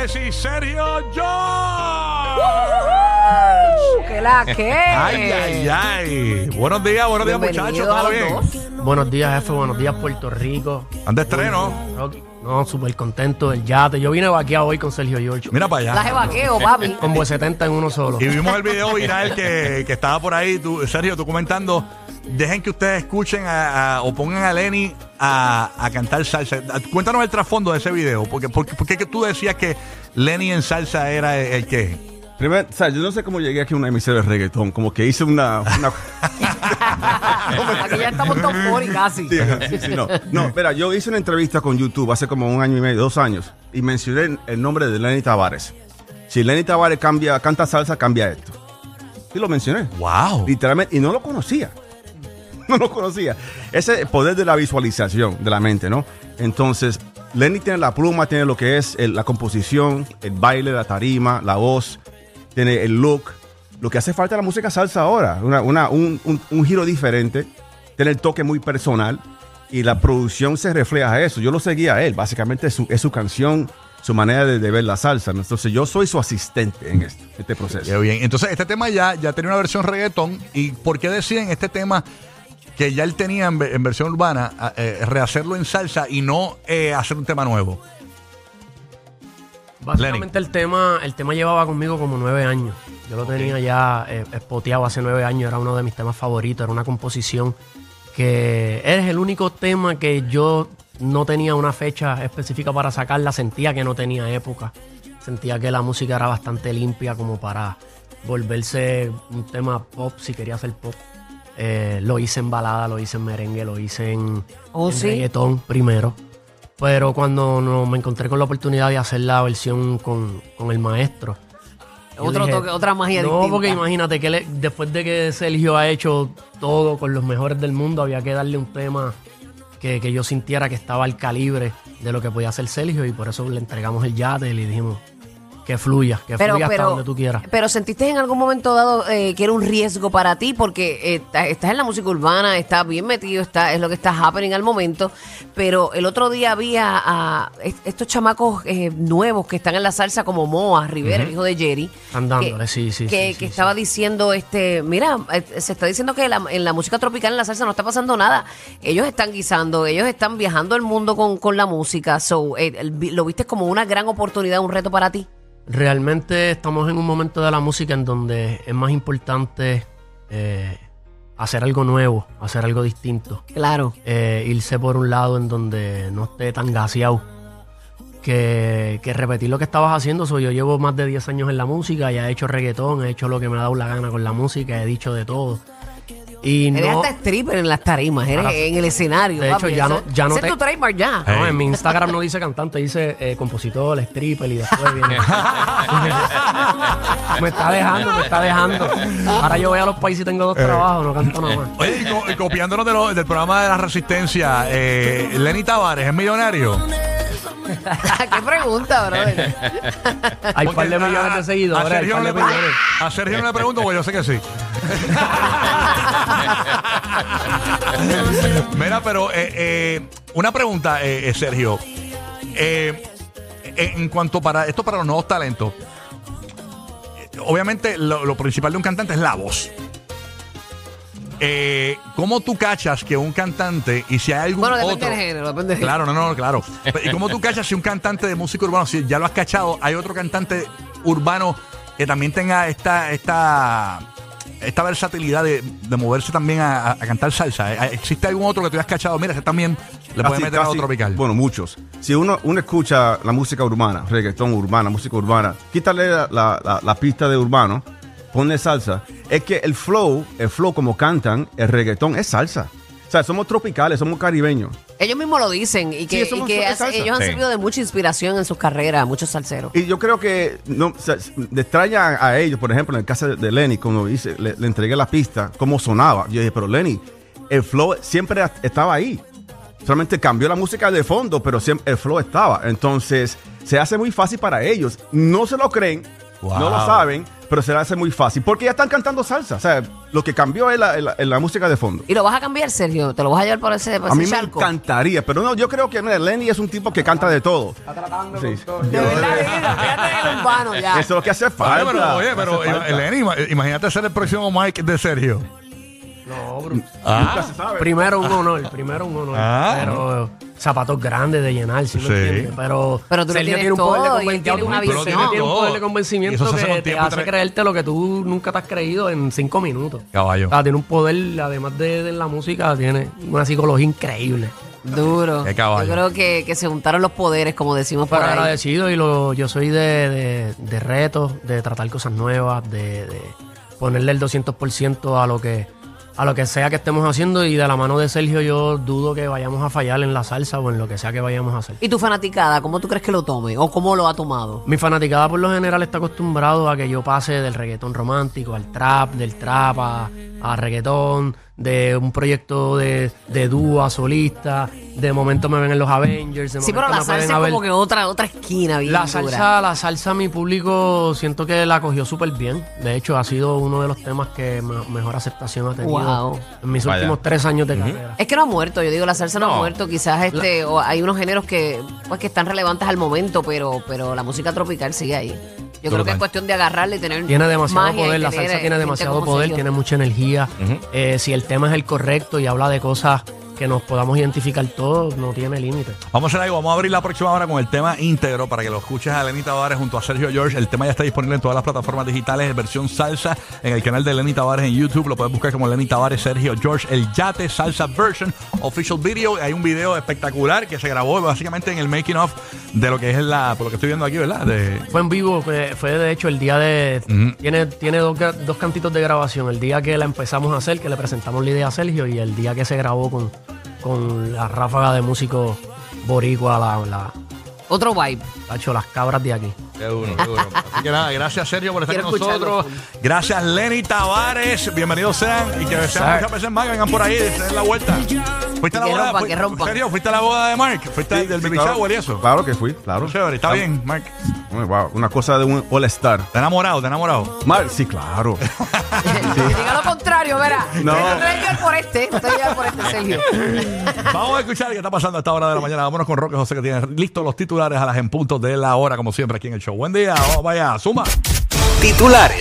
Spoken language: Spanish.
Tavares y Sergio George. ¿Qué la que? Ay, ay, ay. Buenos días, buenos días, muchachos. Bienvenido a ¿Todo los bien? dos. Buenos días, jefe. Buenos días, Puerto Rico. Anda estreno. Rocky. No, súper contento del yate. Yo vine vaqueado hoy con Sergio George. Mira para Las de allá. vaqueo, papi. Con 70 en uno solo. Y vimos el video viral que, que estaba por ahí, tú, Sergio, tú comentando. Dejen que ustedes escuchen a- a- o pongan a Lenny a, a cantar salsa. Cuéntanos el trasfondo de ese video. Porque, porque, porque que tú decías que Lenny en salsa era el, el que. Primero, o sea, yo no sé cómo llegué aquí a una emisora de reggaetón. Como que hice una. una Aquí ya estamos top 40 casi. Sí, sí, sí, no. no, espera, yo hice una entrevista con YouTube hace como un año y medio, dos años, y mencioné el- el nombre de Lenny Tavares. Si Lenny Tavares cambia, canta salsa, cambia esto. Y lo mencioné. ¡Wow! Literalmente, y no lo conocía. No lo conocía. Ese poder de la visualización de la mente, ¿no? Entonces, Lenny tiene la pluma, tiene lo que es el- la composición, el baile, la tarima, la voz, tiene el look. Lo que hace falta es la música salsa ahora, una- una- un, un- un giro diferente, tiene el toque muy personal y la producción se refleja a eso. Yo lo seguía a él, básicamente es su, es su canción, su manera de, de ver la salsa. ¿no? Entonces, yo soy su asistente en esto, este proceso. Qué bien. Entonces, este tema ya, ya tenía una versión reggaetón. ¿Y por qué deciden este tema que ya él tenía en, ve- en versión urbana, eh, rehacerlo en salsa y no eh, hacer un tema nuevo? Básicamente el tema, el tema llevaba conmigo como nueve años. Yo lo tenía ya eh, espoteado hace nueve años, era uno de mis temas favoritos, era una composición que es el único tema que yo no tenía una fecha específica para sacarla, sentía que no tenía época, sentía que la música era bastante limpia como para volverse un tema pop si quería hacer pop. Eh, lo hice en balada, lo hice en merengue, lo hice en, Oh, en sí. reggaetón primero. Pero cuando no, me encontré con la oportunidad de hacer la versión con, con el maestro. Otro toque, otra magia No, distinta. porque imagínate que le- después de que Sergio ha hecho todo con los mejores del mundo, había que darle un tema que, que yo sintiera que estaba al calibre de lo que podía hacer Sergio y por eso le entregamos el yate y le dijimos que fluya, que Pero, fluya hasta pero, donde tú quieras. pero sentiste en algún momento dado eh, que era un riesgo para ti porque eh, estás en la música urbana, estás bien metido, está, es lo que está happening al momento, pero el otro día había a est- estos chamacos eh, nuevos que están en la salsa como Moa Rivera, el hijo de Jerry, Están dándole, que, sí, sí, que, sí, sí, que sí. estaba diciendo, este, mira, eh, se está diciendo que la- en la música tropical, en la salsa, no está pasando nada. Ellos están guisando, ellos están viajando el mundo con, con la música. So, eh, ¿Lo viste como una gran oportunidad, un reto para ti? Realmente estamos en un momento de la música en donde es más importante eh, hacer algo nuevo, hacer algo distinto. Claro. eh, irse por un lado en donde no esté tan gaseado que, que repetir lo que estabas haciendo. So, yo llevo más de 10 años en la música, ya he hecho reggaetón, he hecho lo que me ha dado la gana con la música, he dicho de todo. Y Eres no, hasta stripper en las tarimas, eres en el escenario. de hecho, papi. ya no- ya no ese te- es tu trademark ya. no, en mi Instagram no dice cantante, dice eh, compositor, stripper y después viene. me está dejando, me está dejando. Ahora yo voy a los países y tengo dos trabajos, no canto nada más. Oye, y co- y copiándonos de lo- del programa de la Resistencia, eh, Lenny Tavares es millonario. ¿Qué pregunta, brother? Hay un par de millones a- de seguidores, A hay Sergio, par no de le, millones. a Sergio no le pregunto, pues yo sé que sí. Mira, pero eh, eh, una pregunta, eh, eh, Sergio. Eh, en cuanto para esto para los nuevos talentos, obviamente lo, lo principal de un cantante es la voz. Eh, ¿Cómo tú cachas que un cantante y si hay algún Bueno, depende otro del género, depende del Claro, no, no, claro. ¿Y cómo tú cachas si un cantante de música urbana, si ya lo has cachado, hay otro cantante urbano que también tenga esta esta esta versatilidad de, de moverse también a, cantar salsa? ¿Eh? ¿Existe algún otro que tú hayas cachado? Mira, ese también le puede Casi- meter a casi- tropical. Bueno, muchos. Si uno, uno escucha la música urbana, reggaetón urbana, música urbana, quítale la, la- la- la pista de urbano, ponle salsa. Es que el flow, el flow como cantan, el reggaetón es salsa. O sea, somos tropicales, somos caribeños. Ellos mismos lo dicen y que, Sí, somos- y que somos hace- salsa. ellos han Sí. servido de mucha inspiración en sus carreras, muchos salseros. Y yo creo que no, o sea, extraña a ellos, por ejemplo, en el caso de, Lenny, cuando dice, le, le entregué la pista, cómo sonaba. Yo dije, pero Lenny, el flow siempre estaba ahí. Solamente cambió la música de fondo, pero siempre el flow estaba. Entonces, se hace muy fácil para ellos. No se lo creen, Wow. No lo saben, pero se le hace muy fácil. Porque ya están cantando salsa. O sea, lo que cambió es la, la- la música de fondo. ¿Y lo vas a cambiar, Sergio? ¿Te lo vas a llevar por ese, por A mí me charco? encantaría, pero no, yo creo que mira, Lenny es un tipo que canta de todo. Sí. De verdad, mira, fíjate en el urbano ya. Eso es lo que hace Oye, falta. pero, oye, Hace pero falta. Eleni, ima- imagínate ser el próximo Mike de Sergio. No, bro. Nunca se sabe. Primero un honor, primero un honor. Ah. Pero zapatos grandes de llenar, ¿sí me Sí. entiendes? Pero, Pero tú lo Sergio tienes tiene un poder de todo y él convencimiento. tiene una Pero visión. Sergio tiene un poder de Y eso convencimiento se hace con que te tiempo hace tra- creerte lo que tú nunca te has creído en cinco minutos. Caballo. O sea, tiene un poder, además de, de la música, tiene una psicología increíble. Duro. Qué caballo. Yo creo que, que se juntaron los poderes, como decimos por Pero ahí. agradecido y lo, yo soy de, de, de retos, de tratar cosas nuevas, de, de ponerle el 200% a lo que a lo que sea que estemos haciendo y de la mano de Sergio yo dudo que vayamos a fallar en la salsa o en lo que sea que vayamos a hacer. ¿Y tu fanaticada, cómo tú crees que lo tome? ¿O cómo lo ha tomado? Mi fanaticada por lo general está acostumbrado a que yo pase del reggaetón romántico al trap, del trap a, a reggaetón, de un proyecto de, de dúo a solista, de momento me ven en los Avengers, de Sí, pero la salsa es como que otra, otra esquina bien La dura. salsa, la salsa, mi público siento que la cogió súper bien. De hecho, ha sido uno de los temas que mejor aceptación ha tenido Wow. en mis Vaya. últimos tres años de carrera. Es que no ha muerto, yo digo, la salsa no, ha muerto. Quizás este, o hay unos géneros que, pues, que están relevantes al momento, pero, pero la música tropical sigue ahí. Yo creo que es cuestión de agarrarle y tener Tiene demasiado poder, la salsa eh, tiene demasiado poder, tiene mucha energía. Eh, si el tema es el correcto y habla de cosas que nos podamos identificar todos, no tiene límite. Vamos a hacer algo, vamos a abrir la próxima hora con el tema íntegro para que lo escuches a Lenny Tavares junto a Sergio George. El tema ya está disponible en todas las plataformas digitales en versión salsa en el canal de Lenny Tavares en YouTube. Lo puedes buscar como Lenny Tavares, Sergio George, el Yate Salsa Version Official Video. Hay un video espectacular que se grabó básicamente en el making of de lo que es la, por lo que estoy viendo aquí, ¿verdad? De, Fue en vivo, fue, fue de hecho el día de... Tiene, tiene dos, dos cantitos de grabación. El día que la empezamos a hacer, que le presentamos la idea a Sergio, y el día que se grabó con, con la ráfaga de músicos boricua, la, la, Otro vibe. tacho, las cabras de aquí. Qué duro, qué duro. Así que nada, gracias Sergio por estar Quiero con nosotros. Gracias Lenny Tavares. Bienvenidos sean y que sean muchas veces más. que Vengan por ahí, se den la vuelta. ¿Fuiste a la Que boda? rompan, fui- que rompan. Sergio, ¿fuiste a la boda de Mark? ¿Fuiste Sí, del sí, baby claro. shower y eso? Claro que fui, claro. Chévere, está bien, Mark. Muy Wow, una cosa de un all-star. ¿Te enamorado? ¿Te enamorado? Mar, sí, claro. Diga lo contrario, verá. No. Por este, por este, Sergio. Vamos a escuchar qué está pasando a esta hora de la mañana. Vámonos con Roque José que tiene listos los titulares a las en puntos de la hora, como siempre aquí en el show. Buen día, vaya, suma. Titulares